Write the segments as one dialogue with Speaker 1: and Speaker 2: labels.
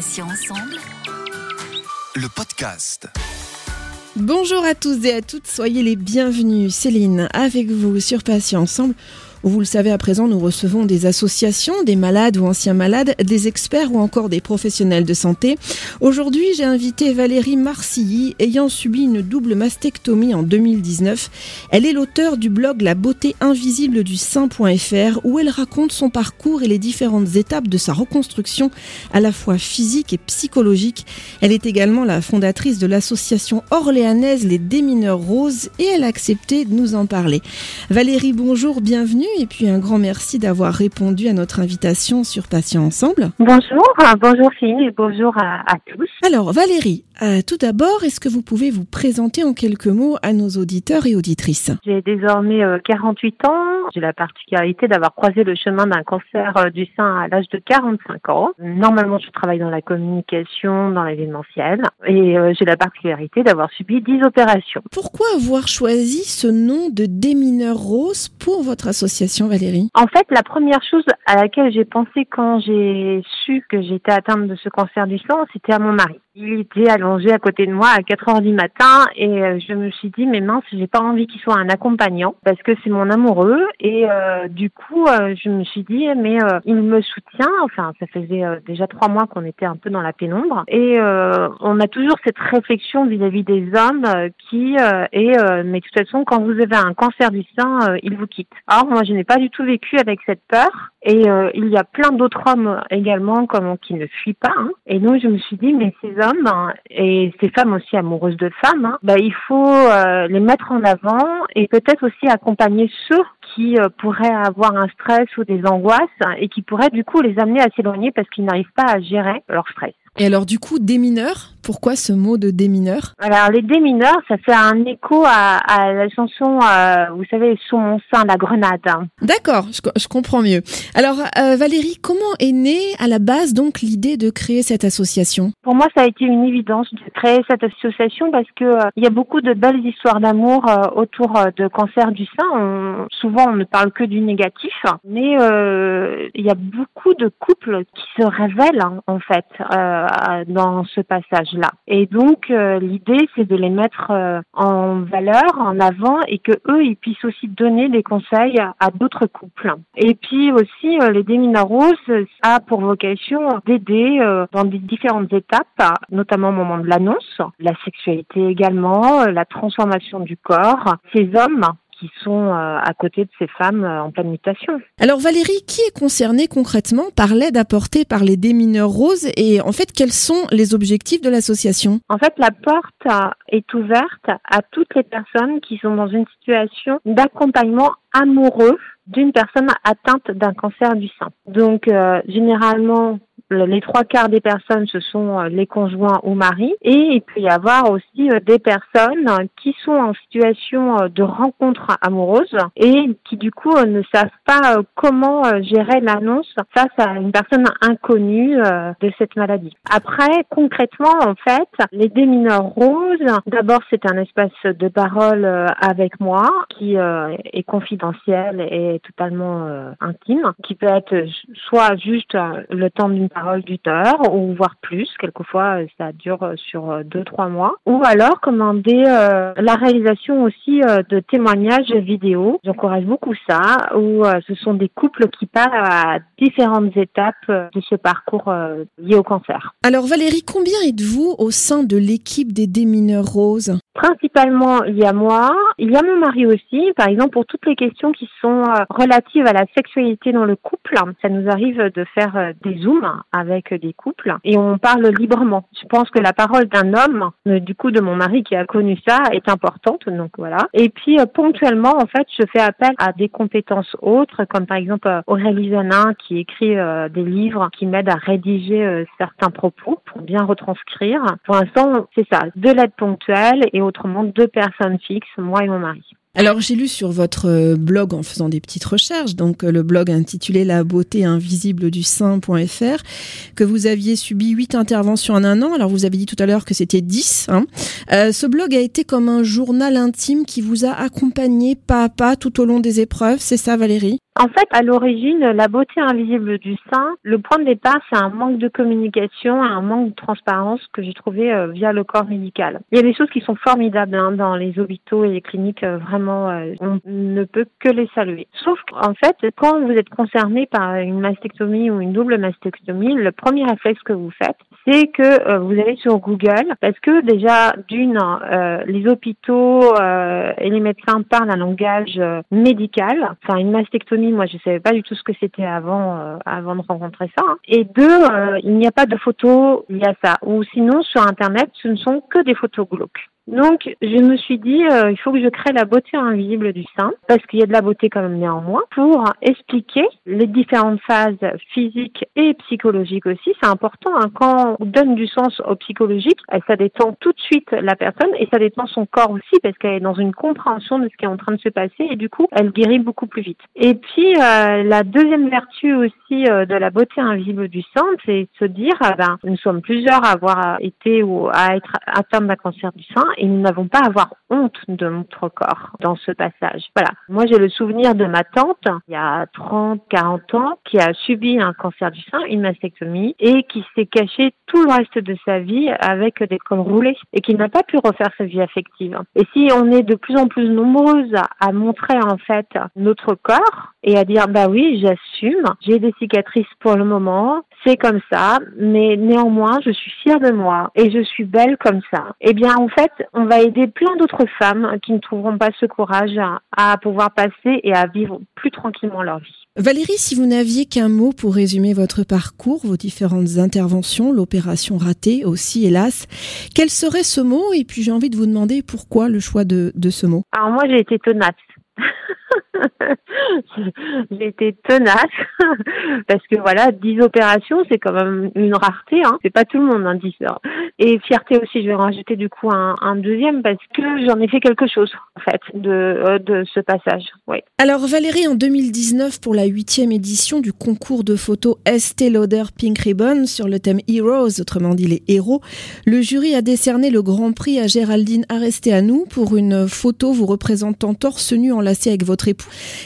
Speaker 1: Ensemble.
Speaker 2: Le podcast.
Speaker 3: Bonjour à tous et à toutes, soyez les bienvenus. Céline, avec vous sur Patient Ensemble. Vous le savez à présent, nous recevons des associations, des malades ou anciens malades, des experts ou encore des professionnels de santé. Aujourd'hui, j'ai invité Valérie Marcilly, ayant subi une double mastectomie en 2019. Elle est l'auteur du blog La beauté invisible du sein.fr où elle raconte son parcours et les différentes étapes de sa reconstruction, à la fois physique et psychologique. Elle est également la fondatrice de l'association orléanaise Les Démineurs Roses et elle a accepté de nous en parler. Valérie, bonjour, bienvenue et puis un grand merci d'avoir répondu à notre invitation sur Patients Ensemble.
Speaker 4: Bonjour, bonjour Phil et bonjour à, à tous.
Speaker 3: Alors Valérie, euh, tout d'abord, est-ce que vous pouvez vous présenter en quelques mots à nos auditeurs et auditrices?
Speaker 4: J'ai désormais euh, 48 ans. J'ai la particularité d'avoir croisé le chemin d'un cancer euh, du sein à l'âge de 45 ans. Normalement, je travaille dans la communication, dans l'événementiel et euh, j'ai la particularité d'avoir subi 10 opérations.
Speaker 3: Pourquoi avoir choisi ce nom de démineur rose pour votre association?
Speaker 4: En fait, la première chose à laquelle j'ai pensé quand j'ai su que j'étais atteinte de ce cancer du sang, c'était à mon mari. Il était allongé à côté de moi à 4 heures du matin et euh, je me suis dit mais mince j'ai pas envie qu'il soit un accompagnant parce que c'est mon amoureux et euh, du coup euh, je me suis dit mais euh, il me soutient enfin ça faisait euh, déjà trois mois qu'on était un peu dans la pénombre et on a toujours cette réflexion vis-à-vis des hommes qui est mais de toute façon quand vous avez un cancer du sein il vous quitte. Alors moi je n'ai pas du tout vécu avec cette peur et il y a plein d'autres hommes également comme qui ne fuient pas hein. et donc je me suis dit mais ces hein, et ces femmes aussi amoureuses de femmes, hein, bah, il faut euh, les mettre en avant et peut-être aussi accompagner ceux qui euh, pourraient avoir un stress ou des angoisses et qui pourraient du coup les amener à s'éloigner parce qu'ils n'arrivent pas à gérer leur stress.
Speaker 3: Et alors du coup, démineur, pourquoi ce mot de démineur?
Speaker 4: Alors les démineurs, ça fait un écho à, à la chanson, euh, vous savez, sous mon sein, la grenade. hein.
Speaker 3: D'accord, je, co- je comprends mieux. Alors euh, Valérie, comment est née à la base donc l'idée de créer cette association?
Speaker 4: Pour moi, ça a été une évidence de créer cette association parce que euh, il y a beaucoup de belles histoires d'amour autour de cancer du sein. On- souvent, on ne parle que du négatif, mais il y a beaucoup de couples qui se révèlent en fait dans ce Et donc, euh, l'idée, c'est de les mettre euh, en valeur, en avant, et que eux, ils puissent aussi donner des conseils à, d'autres couples. Et puis aussi, euh, les euh, a pour vocation d'aider euh, dans des différentes étapes, notamment au moment de l'annonce, la sexualité également, la transformation du corps, ces hommes qui sont euh, à côté de ces femmes euh, en pleine mutation.
Speaker 3: Alors Valérie, qui est concerné concrètement par l'aide apportée par les démineurs roses et en fait quels sont les objectifs de l'association?
Speaker 4: En fait, la porte euh, est ouverte à toutes les personnes qui sont dans une situation d'accompagnement amoureux d'une personne atteinte d'un cancer du sein. Donc, euh, généralement, le- les trois quarts des personnes, ce sont euh, les conjoints ou maris. Et il peut y avoir aussi euh, des personnes euh, qui sont en situation de rencontre amoureuse et qui, du coup, ne savent pas comment gérer l'annonce face à une personne inconnue de cette maladie. Après, concrètement, en fait, les démineurs roses, d'abord, c'est un espace de parole avec moi qui est confidentiel et totalement intime, qui peut être soit juste le temps d'une d'une heure ou voire plus. Quelquefois, ça dure sur euh, deux, trois mois. Ou alors commander euh, la réalisation aussi euh, de témoignages vidéo. J'encourage beaucoup ça, où ce sont des couples qui parlent à différentes étapes de ce parcours lié au cancer.
Speaker 3: Alors Valérie, combien êtes-vous au sein de l'équipe des démineurs roses?
Speaker 4: Principalement, il y a moi, il y a mon mari aussi, par exemple pour toutes les questions qui sont euh, relatives à la sexualité dans le couple. Ça nous arrive de faire euh, des zooms avec des couples et on parle librement. Je pense que la parole d'un homme, euh, du coup de mon mari qui a connu ça, est importante. Donc voilà. Et puis ponctuellement, en fait, je fais appel à des compétences autres, comme par exemple Aurélie Zanin qui écrit des livres qui m'aident à rédiger certains propos pour bien retranscrire. Pour l'instant, c'est ça, de l'aide ponctuelle et autrement deux personnes fixes, moi et mon mari.
Speaker 3: Alors j'ai lu sur votre euh, blog en faisant des petites recherches, donc euh, le blog intitulé La beauté invisible du sein.fr, que vous aviez subi huit interventions en un an. Alors vous avez dit tout à l'heure que c'était 10. Hein. Euh, ce blog a été comme un journal intime qui vous a accompagné pas à pas tout au long des épreuves, c'est ça Valérie?
Speaker 4: En fait, à l'origine, la beauté invisible du sein, le point de départ, c'est un manque de communication, un manque de transparence que j'ai trouvé euh, via le corps médical. Il y a des choses qui sont formidables hein, dans les hôpitaux et les cliniques, euh, vraiment, euh, on ne peut que les saluer. Sauf qu'en fait, quand vous êtes concerné par une mastectomie ou une double mastectomie, le premier réflexe que vous faites, c'est que vous allez sur Google, parce que déjà, d'une, les hôpitaux et les médecins parlent un langage médical. Enfin, une mastectomie, moi, je savais pas du tout ce que c'était avant, avant de rencontrer ça. Et deux, il n'y a pas de photos il y a ça. Ou sinon, sur Internet, ce ne sont que des photos glauques. Donc, je me suis dit, euh, il faut que je crée la beauté invisible du sein, parce qu'il y a de la beauté quand même néanmoins, pour expliquer les différentes phases physiques et psychologiques aussi. C'est important, hein. quand on donne du sens au psychologique, euh, ça détend tout de suite la personne et ça détend son corps aussi, parce qu'elle est dans une compréhension de ce qui est en train de se passer et du coup, elle guérit beaucoup plus vite. Et puis, euh, la deuxième vertu aussi de la beauté invisible du sein, c'est se dire, ben, nous sommes plusieurs à avoir été ou à être atteints d'un cancer du sein et nous n'avons pas à avoir honte de notre corps dans ce passage. Voilà. Moi, j'ai le souvenir de ma tante, il y a 30, 40 ans, qui a subi un cancer du sein, une mastectomie, et qui s'est cachée tout le reste de sa vie avec des cols roulés et qui n'a pas pu refaire sa vie affective. Et si on est de plus en plus nombreuses à montrer en fait notre corps et à dire bah oui, j'assume, j'ai des cicatrices pour le moment, c'est comme ça, mais néanmoins, je suis fière de moi et je suis belle comme ça. Eh bien, en fait, on va aider plein d'autres femmes qui ne trouveront pas ce courage à, pouvoir passer et à vivre plus tranquillement leur vie.
Speaker 3: Valérie, si vous n'aviez qu'un mot pour résumer votre parcours, vos différentes interventions, l'opération ratée aussi, hélas, quel serait ce mot? Et puis j'ai envie de vous demander pourquoi le choix de, de ce mot.
Speaker 4: Alors moi, j'ai été tenace. été tenace parce que voilà, 10 opérations, c'est quand même une rareté. Hein. C'est pas tout le monde, hein, 10 heures. Et fierté aussi, je vais rajouter du coup un, un deuxième parce que j'en ai fait quelque chose en fait de, euh, de ce passage. Oui.
Speaker 3: Alors Valérie, en 2019, pour la huitième édition du concours de photos Estée Lauder Pink Ribbon sur le thème Heroes, autrement dit les héros, le jury a décerné le grand prix à Géraldine nous pour une photo vous représentant torse nu enlacé avec votre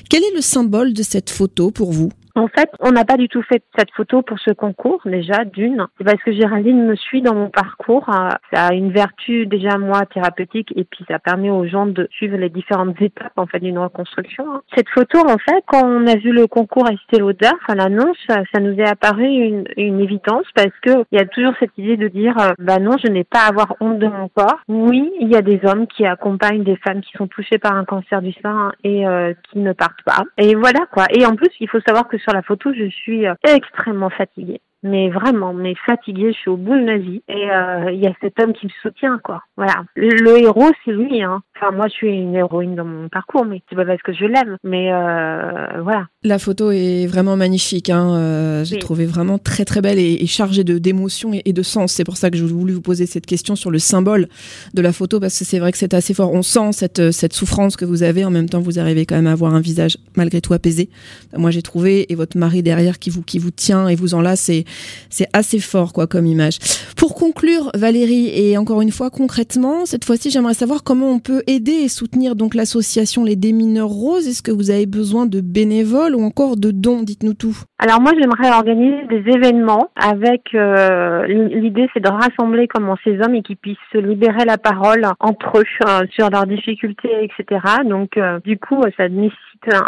Speaker 3: Quel est le symbole de cette photo pour vous?
Speaker 4: En fait, on n'a pas du tout fait cette photo pour ce concours, déjà, d'une. Parce que Géraldine me suit dans mon parcours. Euh, ça a une vertu, déjà, moi, thérapeutique, et puis ça permet aux gens de suivre les différentes étapes, en fait, d'une reconstruction. Hein. Cette photo, en fait, quand on a vu le concours Estée Lauder, enfin, l'annonce, ça nous est apparu une, une évidence parce que il y a toujours cette idée de dire, euh, bah non, je n'ai pas à avoir honte de mon corps. Oui, il y a des hommes qui accompagnent des femmes qui sont touchées par un cancer du sein et euh, qui ne partent pas. Et voilà, quoi. Et en plus, il faut savoir que sur la photo, je suis euh, extrêmement fatiguée mais vraiment, mais fatiguée, je suis au bout de ma vie. Et euh, il y a cet homme qui me soutient, quoi. Voilà. Le, héros, c'est lui, hein. Enfin, moi, je suis une héroïne dans mon parcours, mais c'est pas parce que je l'aime. Mais euh, voilà.
Speaker 3: La photo est vraiment magnifique. Hein. Euh, j'ai trouvé vraiment très très belle et, chargée de d'émotions et, de sens. C'est pour ça que je voulais vous poser cette question sur le symbole de la photo parce que c'est vrai que c'est assez fort. On sent cette cette souffrance que vous avez. En même temps, vous arrivez quand même à avoir un visage malgré tout apaisé. Moi, j'ai trouvé et votre mari derrière qui vous qui vous tient et vous enlace. Et c'est assez fort quoi comme image. Pour conclure, Valérie, et encore une fois concrètement, cette fois-ci, j'aimerais savoir comment on peut aider et soutenir donc l'association Les Démineurs Roses. Est-ce que vous avez besoin de bénévoles ou encore de dons? Dites-nous tout.
Speaker 4: Alors moi, j'aimerais organiser des événements avec euh, l'idée, c'est de rassembler comment ces hommes et qu'ils puissent se libérer la parole entre eux euh, sur leurs difficultés, etc. Donc euh, du coup, ça nécessite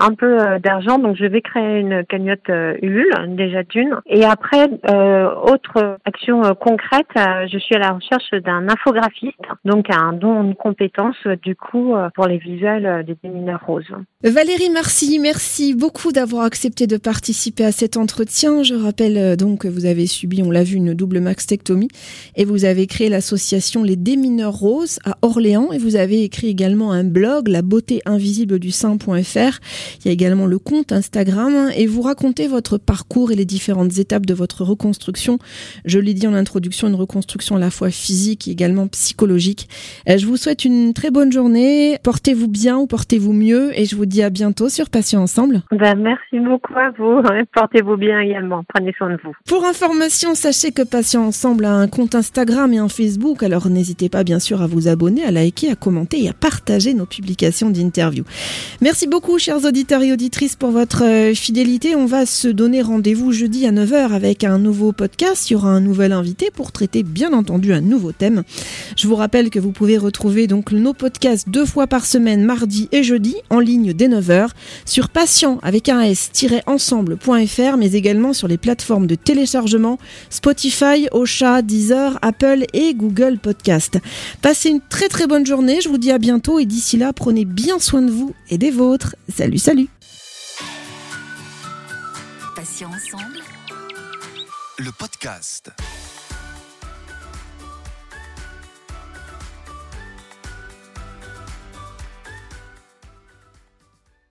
Speaker 4: un peu d'argent, donc je vais créer une cagnotte Ulule déjà d'une. Et après, autre action concrète, je suis à la recherche d'un infographiste, donc un don de compétences du coup pour les visuels des démineurs roses.
Speaker 3: Valérie Marcy, merci beaucoup d'avoir accepté de participer à cet entretien. Je rappelle euh, donc que vous avez subi, on l'a vu, une double mastectomie et vous avez créé l'association Les Démineurs Roses à Orléans et vous avez écrit également un blog, la beauté invisible du sein.fr. Il y a également le compte Instagram et vous racontez votre parcours et les différentes étapes de votre reconstruction. Je l'ai dit en introduction, une reconstruction à la fois physique et également psychologique. Euh, je vous souhaite une très bonne journée. Portez-vous bien ou portez-vous mieux et je vous dis dis à bientôt sur Passion Ensemble.
Speaker 4: Ben, merci beaucoup à vous. Portez-vous bien également. Prenez soin de vous.
Speaker 3: Pour information, sachez que Passion Ensemble a un compte Instagram et un Facebook. Alors n'hésitez pas bien sûr à vous abonner, à liker, à commenter et à partager nos publications d'interviews. Merci beaucoup, chers auditeurs et auditrices, pour votre euh, fidélité. On va se donner rendez-vous jeudi à 9h avec un nouveau podcast. Il y aura un nouvel invité pour traiter, bien entendu, un nouveau thème. Je vous rappelle que vous pouvez retrouver donc nos podcasts deux fois par semaine, mardi et jeudi, en ligne dès 9h, sur patient avec un s-ensemble.fr, mais également sur les plateformes de téléchargement Spotify, Ocha, Deezer, Apple et Google Podcast. Passez une très très bonne journée, je vous dis à bientôt et d'ici là, prenez bien soin de vous et des vôtres. Salut, salut
Speaker 2: Le podcast.